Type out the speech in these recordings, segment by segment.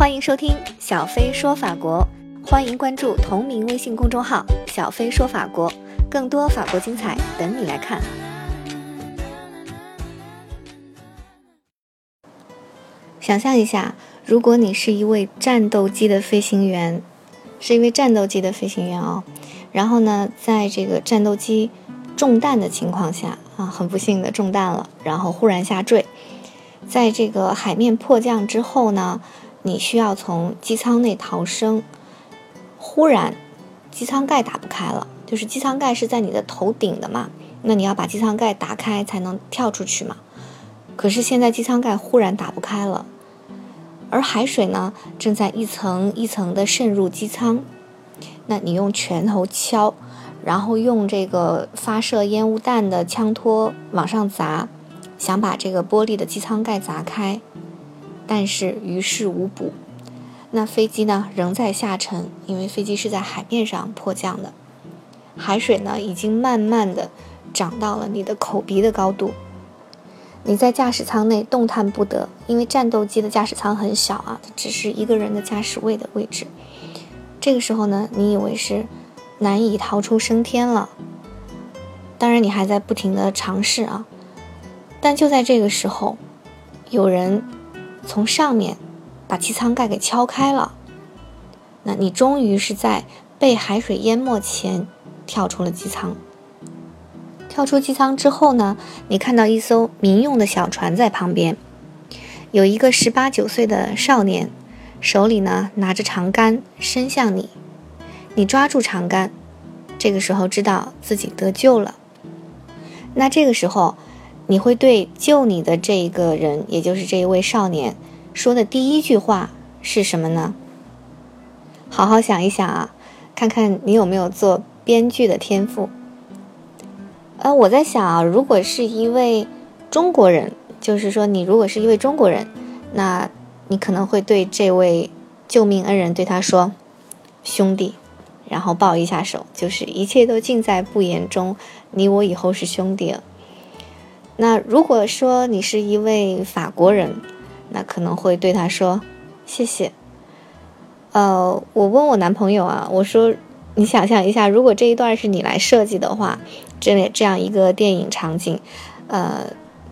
欢迎收听小飞说法国，欢迎关注同名微信公众号“小飞说法国”，更多法国精彩等你来看。想象一下，如果你是一位战斗机的飞行员，是一位战斗机的飞行员哦，然后呢，在这个战斗机中弹的情况下啊，很不幸的中弹了，然后忽然下坠，在这个海面迫降之后呢？你需要从机舱内逃生，忽然机舱盖打不开了，就是机舱盖是在你的头顶的嘛，那你要把机舱盖打开才能跳出去嘛。可是现在机舱盖忽然打不开了，而海水呢正在一层一层的渗入机舱，那你用拳头敲，然后用这个发射烟雾弹的枪托往上砸，想把这个玻璃的机舱盖砸开。但是于事无补，那飞机呢仍在下沉，因为飞机是在海面上迫降的，海水呢已经慢慢的涨到了你的口鼻的高度。你在驾驶舱内动弹不得，因为战斗机的驾驶舱很小啊，它只是一个人的驾驶位的位置。这个时候呢，你以为是难以逃出升天了，当然你还在不停的尝试啊，但就在这个时候，有人。从上面把机舱盖给敲开了，那你终于是在被海水淹没前跳出了机舱。跳出机舱之后呢，你看到一艘民用的小船在旁边，有一个十八九岁的少年，手里呢拿着长杆伸向你，你抓住长杆，这个时候知道自己得救了。那这个时候。你会对救你的这一个人，也就是这一位少年，说的第一句话是什么呢？好好想一想啊，看看你有没有做编剧的天赋。呃，我在想啊，如果是一位中国人，就是说你如果是一位中国人，那你可能会对这位救命恩人对他说：“兄弟”，然后抱一下手，就是一切都尽在不言中，你我以后是兄弟了。那如果说你是一位法国人，那可能会对他说：“谢谢。”呃，我问我男朋友啊，我说：“你想象一下，如果这一段是你来设计的话，这这样一个电影场景，呃，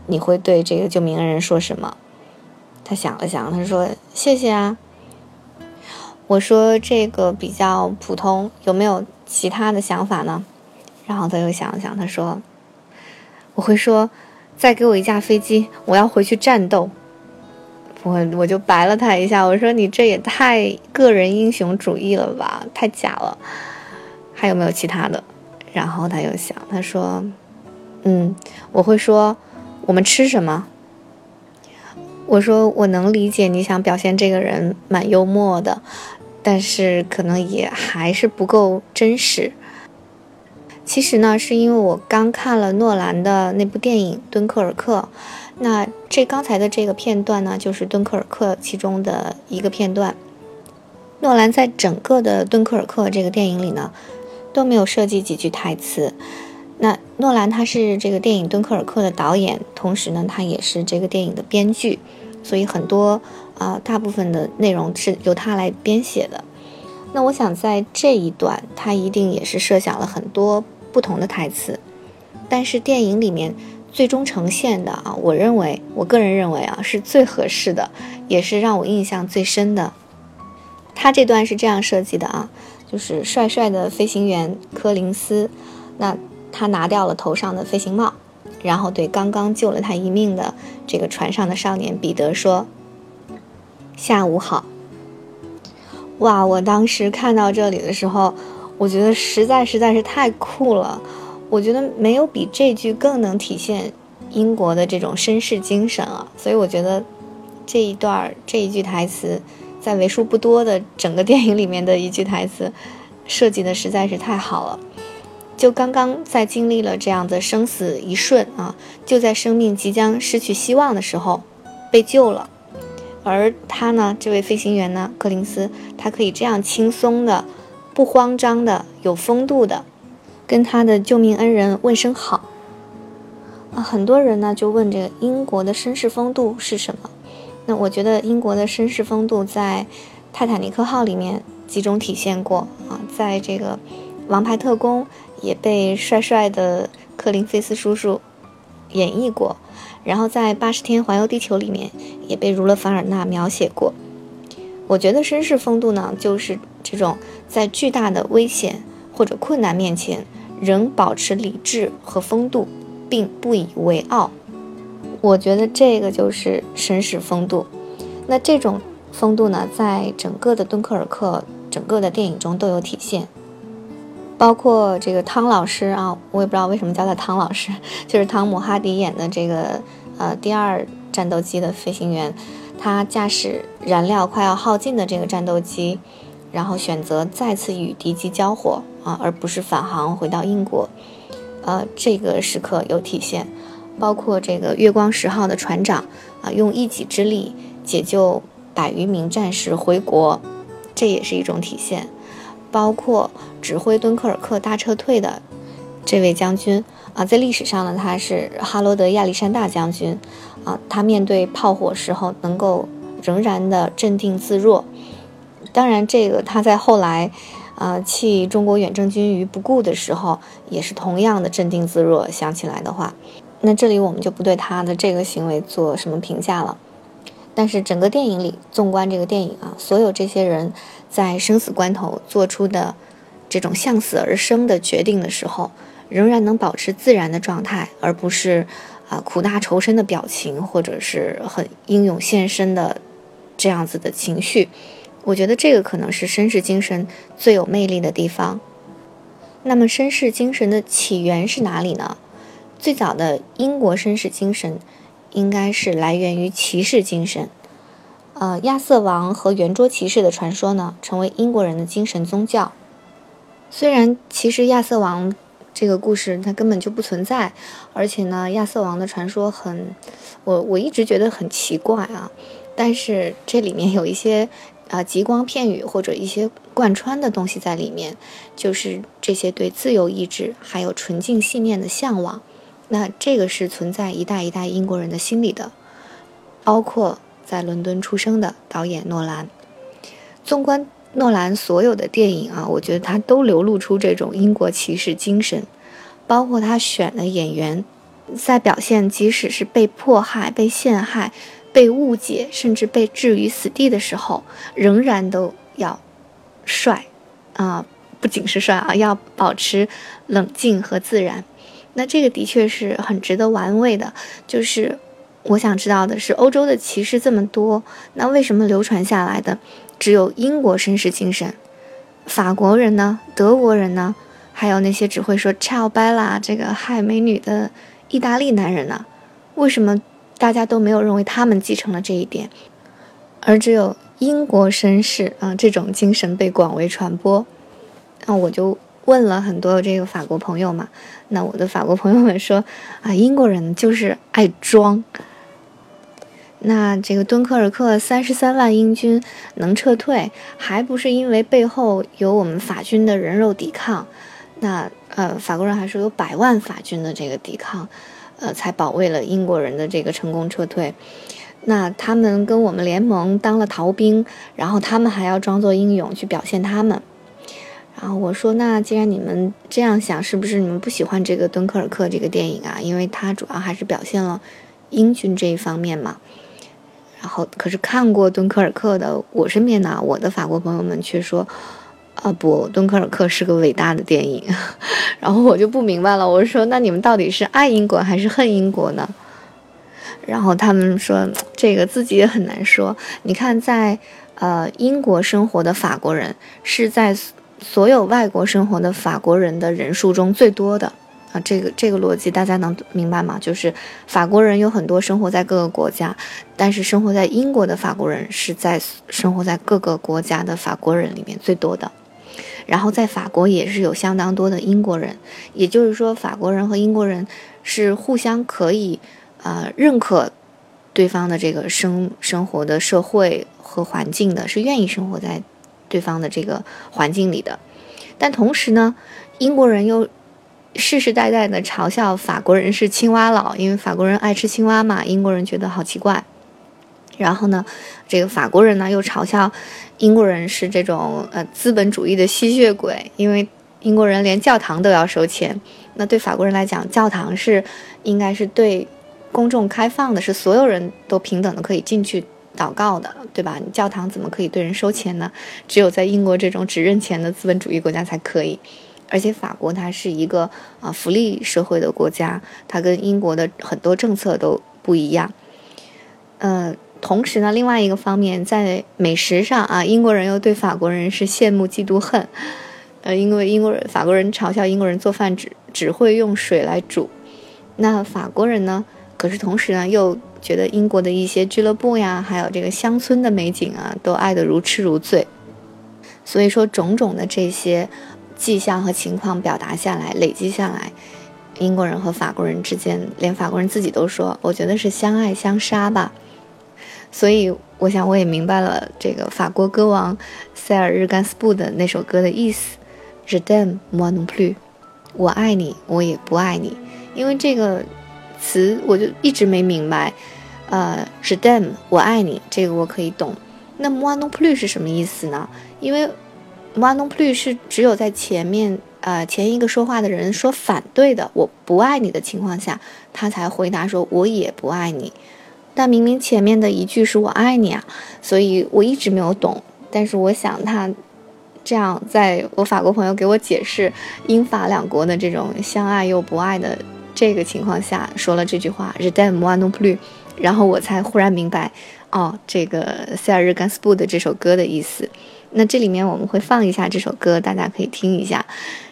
你会对这个救命恩人说什么？”他想了想，他说：“谢谢啊。”我说：“这个比较普通，有没有其他的想法呢？”然后他又想了想，他说：“我会说。”再给我一架飞机，我要回去战斗。我我就白了他一下，我说你这也太个人英雄主义了吧，太假了。还有没有其他的？然后他又想，他说，嗯，我会说，我们吃什么？我说我能理解你想表现这个人蛮幽默的，但是可能也还是不够真实。其实呢，是因为我刚看了诺兰的那部电影《敦刻尔克》，那这刚才的这个片段呢，就是《敦刻尔克》其中的一个片段。诺兰在整个的《敦刻尔克》这个电影里呢，都没有设计几句台词。那诺兰他是这个电影《敦刻尔克》的导演，同时呢，他也是这个电影的编剧，所以很多啊，大部分的内容是由他来编写的。那我想在这一段，他一定也是设想了很多。不同的台词，但是电影里面最终呈现的啊，我认为，我个人认为啊，是最合适的，也是让我印象最深的。他这段是这样设计的啊，就是帅帅的飞行员柯林斯，那他拿掉了头上的飞行帽，然后对刚刚救了他一命的这个船上的少年彼得说：“下午好。”哇，我当时看到这里的时候。我觉得实在实在是太酷了，我觉得没有比这句更能体现英国的这种绅士精神啊！所以我觉得这一段这一句台词，在为数不多的整个电影里面的一句台词，设计的实在是太好了。就刚刚在经历了这样的生死一瞬啊，就在生命即将失去希望的时候被救了，而他呢，这位飞行员呢，柯林斯，他可以这样轻松的。不慌张的，有风度的，跟他的救命恩人问声好。啊，很多人呢就问这个英国的绅士风度是什么？那我觉得英国的绅士风度在泰坦尼克号里面集中体现过啊，在这个王牌特工也被帅帅的克林菲斯叔叔演绎过，然后在八十天环游地球里面也被儒勒凡尔纳描写过。我觉得绅士风度呢，就是这种在巨大的危险或者困难面前仍保持理智和风度，并不以为傲。我觉得这个就是绅士风度。那这种风度呢，在整个的敦刻尔克整个的电影中都有体现，包括这个汤老师啊，我也不知道为什么叫他汤老师，就是汤姆哈迪演的这个呃第二战斗机的飞行员。他驾驶燃料快要耗尽的这个战斗机，然后选择再次与敌机交火啊，而不是返航回到英国。呃，这个时刻有体现，包括这个月光十号的船长啊，用一己之力解救百余名战士回国，这也是一种体现。包括指挥敦刻尔克大撤退的这位将军啊，在历史上呢，他是哈罗德亚历山大将军。啊，他面对炮火时候能够仍然的镇定自若。当然，这个他在后来，啊弃中国远征军于不顾的时候，也是同样的镇定自若。想起来的话，那这里我们就不对他的这个行为做什么评价了。但是整个电影里，纵观这个电影啊，所有这些人在生死关头做出的这种向死而生的决定的时候，仍然能保持自然的状态，而不是。啊，苦大仇深的表情，或者是很英勇献身的这样子的情绪，我觉得这个可能是绅士精神最有魅力的地方。那么，绅士精神的起源是哪里呢？最早的英国绅士精神应该是来源于骑士精神。呃，亚瑟王和圆桌骑士的传说呢，成为英国人的精神宗教。虽然其实亚瑟王。这个故事它根本就不存在，而且呢，亚瑟王的传说很，我我一直觉得很奇怪啊。但是这里面有一些啊极光片语或者一些贯穿的东西在里面，就是这些对自由意志还有纯净信念的向往。那这个是存在一代一代英国人的心里的，包括在伦敦出生的导演诺兰。纵观。诺兰所有的电影啊，我觉得他都流露出这种英国骑士精神，包括他选的演员，在表现即使是被迫害、被陷害、被误解，甚至被置于死地的时候，仍然都要帅啊！不仅是帅啊，要保持冷静和自然。那这个的确是很值得玩味的。就是我想知道的是，欧洲的骑士这么多，那为什么流传下来的？只有英国绅士精神，法国人呢？德国人呢？还有那些只会说 “ciao bella” 这个嗨美女的意大利男人呢？为什么大家都没有认为他们继承了这一点，而只有英国绅士啊这种精神被广为传播？那我就问了很多这个法国朋友嘛，那我的法国朋友们说啊，英国人就是爱装。那这个敦刻尔克三十三万英军能撤退，还不是因为背后有我们法军的人肉抵抗？那呃，法国人还说有百万法军的这个抵抗，呃，才保卫了英国人的这个成功撤退。那他们跟我们联盟当了逃兵，然后他们还要装作英勇去表现他们。然后我说，那既然你们这样想，是不是你们不喜欢这个敦刻尔克这个电影啊？因为它主要还是表现了英军这一方面嘛。然后，可是看过敦刻尔克的我身边呢，我的法国朋友们却说，啊不，敦刻尔克是个伟大的电影。然后我就不明白了，我说那你们到底是爱英国还是恨英国呢？然后他们说这个自己也很难说。你看，在呃英国生活的法国人是在所有外国生活的法国人的人数中最多的。啊，这个这个逻辑大家能明白吗？就是法国人有很多生活在各个国家，但是生活在英国的法国人是在生活在各个国家的法国人里面最多的。然后在法国也是有相当多的英国人，也就是说法国人和英国人是互相可以呃认可对方的这个生生活的社会和环境的，是愿意生活在对方的这个环境里的。但同时呢，英国人又。世世代代的嘲笑法国人是青蛙佬，因为法国人爱吃青蛙嘛，英国人觉得好奇怪。然后呢，这个法国人呢又嘲笑英国人是这种呃资本主义的吸血鬼，因为英国人连教堂都要收钱。那对法国人来讲，教堂是应该是对公众开放的，是所有人都平等的可以进去祷告的，对吧？你教堂怎么可以对人收钱呢？只有在英国这种只认钱的资本主义国家才可以。而且法国它是一个啊福利社会的国家，它跟英国的很多政策都不一样。嗯。同时呢，另外一个方面，在美食上啊，英国人又对法国人是羡慕嫉妒恨，呃，因为英国人、法国人嘲笑英国人做饭只只会用水来煮，那法国人呢，可是同时呢，又觉得英国的一些俱乐部呀，还有这个乡村的美景啊，都爱得如痴如醉。所以说，种种的这些迹象和情况表达下来，累积下来，英国人和法国人之间，连法国人自己都说，我觉得是相爱相杀吧。所以，我想我也明白了这个法国歌王塞尔日甘斯布的那首歌的意思：“Je t'aime, moi non plus。”我爱你，我也不爱你。因为这个词，我就一直没明白。呃，“Je t'aime，我爱你”，这个我可以懂。那 “moi non plus” 是什么意思呢？因为 “moi non plus” 是只有在前面，呃，前一个说话的人说反对的“我不爱你”的情况下，他才回答说“我也不爱你”。但明明前面的一句是我爱你啊，所以我一直没有懂。但是我想他这样，在我法国朋友给我解释英法两国的这种相爱又不爱的这个情况下，说了这句话 r e d e m moi non plus，然后我才忽然明白，哦，这个塞尔日甘斯布的这首歌的意思。那这里面我们会放一下这首歌，大家可以听一下。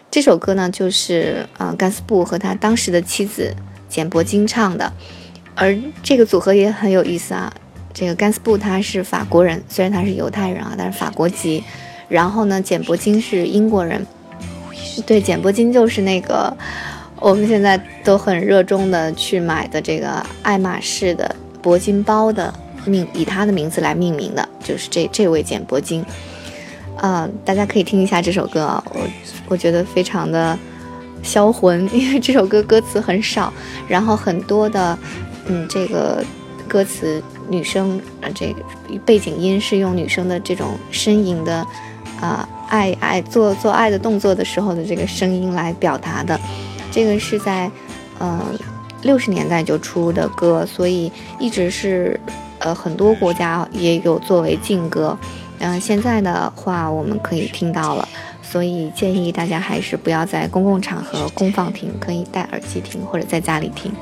这首歌呢，就是啊，甘斯布和他当时的妻子简伯金唱的。而这个组合也很有意思啊，这个甘斯布他是法国人，虽然他是犹太人啊，但是法国籍。然后呢，简伯金是英国人，对，简伯金就是那个我们现在都很热衷的去买的这个爱马仕的铂金包的命，以他的名字来命名的，就是这这位简伯金。啊，大家可以听一下这首歌啊，我我觉得非常的销魂，因为这首歌歌词很少，然后很多的。嗯，这个歌词女生呃，这个背景音是用女生的这种呻吟的，啊，爱爱做做爱的动作的时候的这个声音来表达的。这个是在呃六十年代就出的歌，所以一直是呃很多国家也有作为禁歌。嗯，现在的话我们可以听到了，所以建议大家还是不要在公共场合公放听，可以戴耳机听或者在家里听。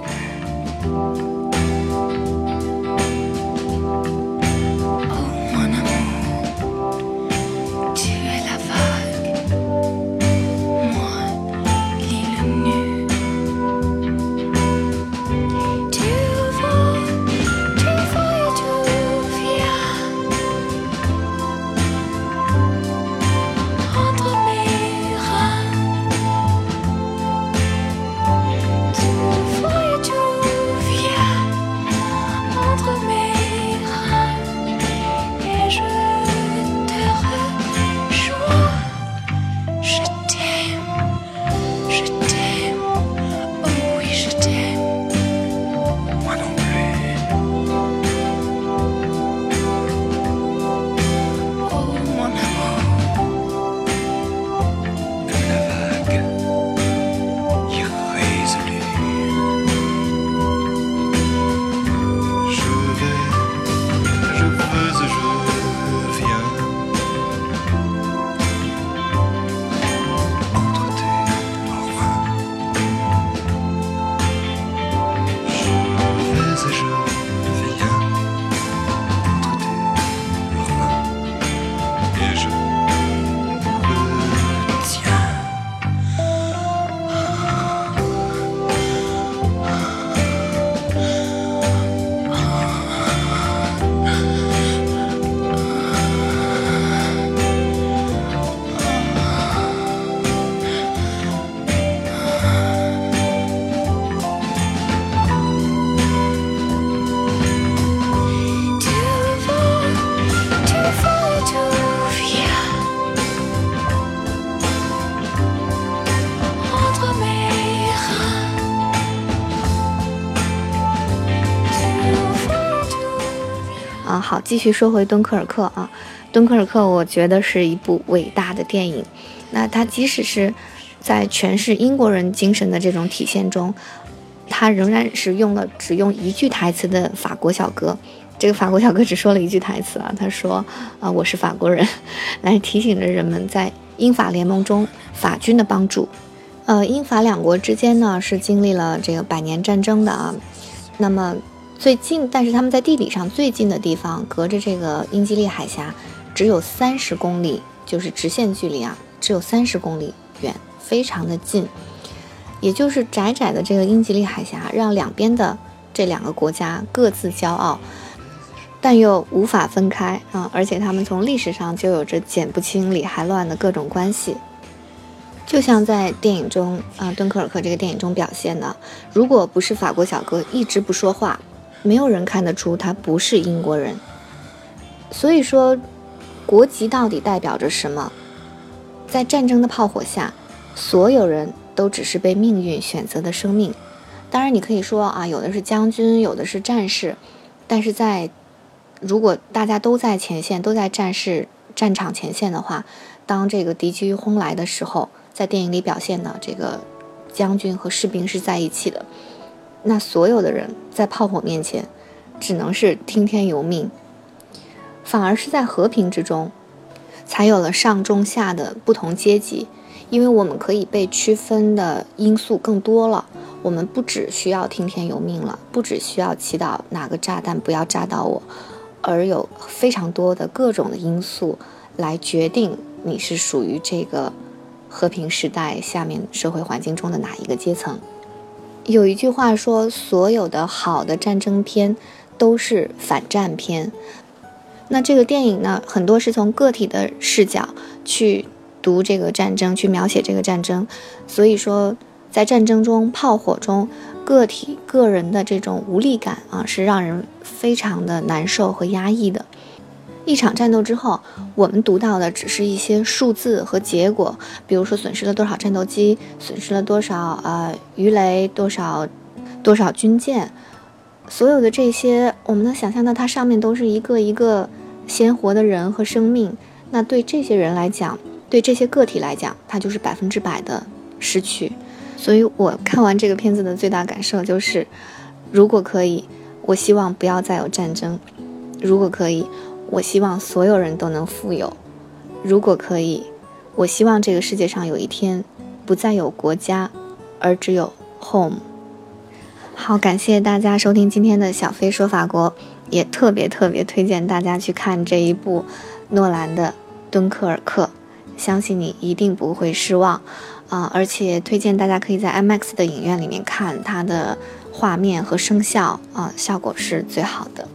好，继续说回敦刻尔克啊，敦刻尔克，我觉得是一部伟大的电影。那它即使是在诠释英国人精神的这种体现中，它仍然是用了只用一句台词的法国小哥。这个法国小哥只说了一句台词啊，他说：“啊，我是法国人。”来提醒着人们在英法联盟中法军的帮助。呃，英法两国之间呢是经历了这个百年战争的啊。那么最近，但是他们在地理上最近的地方，隔着这个英吉利海峡，只有三十公里，就是直线距离啊，只有三十公里远，非常的近。也就是窄窄的这个英吉利海峡，让两边的这两个国家各自骄傲，但又无法分开啊。而且他们从历史上就有着剪不清理还乱的各种关系。就像在电影中啊，《敦刻尔克》这个电影中表现的，如果不是法国小哥一直不说话，没有人看得出他不是英国人。所以说，国籍到底代表着什么？在战争的炮火下，所有人都只是被命运选择的生命。当然，你可以说啊，有的是将军，有的是战士，但是在如果大家都在前线，都在战士战场前线的话，当这个敌机轰来的时候，在电影里表现的这个将军和士兵是在一起的，那所有的人在炮火面前只能是听天由命，反而是在和平之中才有了上中下的不同阶级，因为我们可以被区分的因素更多了，我们不只需要听天由命了，不只需要祈祷哪个炸弹不要炸到我，而有非常多的各种的因素来决定你是属于这个。和平时代下面社会环境中的哪一个阶层？有一句话说，所有的好的战争片都是反战片。那这个电影呢，很多是从个体的视角去读这个战争，去描写这个战争。所以说，在战争中、炮火中，个体个人的这种无力感啊，是让人非常的难受和压抑的。一场战斗之后，我们读到的只是一些数字和结果，比如说损失了多少战斗机，损失了多少呃鱼雷，多少多少军舰，所有的这些，我们能想象到它上面都是一个一个鲜活的人和生命。那对这些人来讲，对这些个体来讲，它就是百分之百的失去。所以我看完这个片子的最大感受就是，如果可以，我希望不要再有战争；如果可以。我希望所有人都能富有，如果可以，我希望这个世界上有一天不再有国家，而只有 home。好，感谢大家收听今天的小飞说法国，也特别特别推荐大家去看这一部诺兰的《敦刻尔克》，相信你一定不会失望啊！而且推荐大家可以在 IMAX 的影院里面看，它的画面和声效啊，效果是最好的。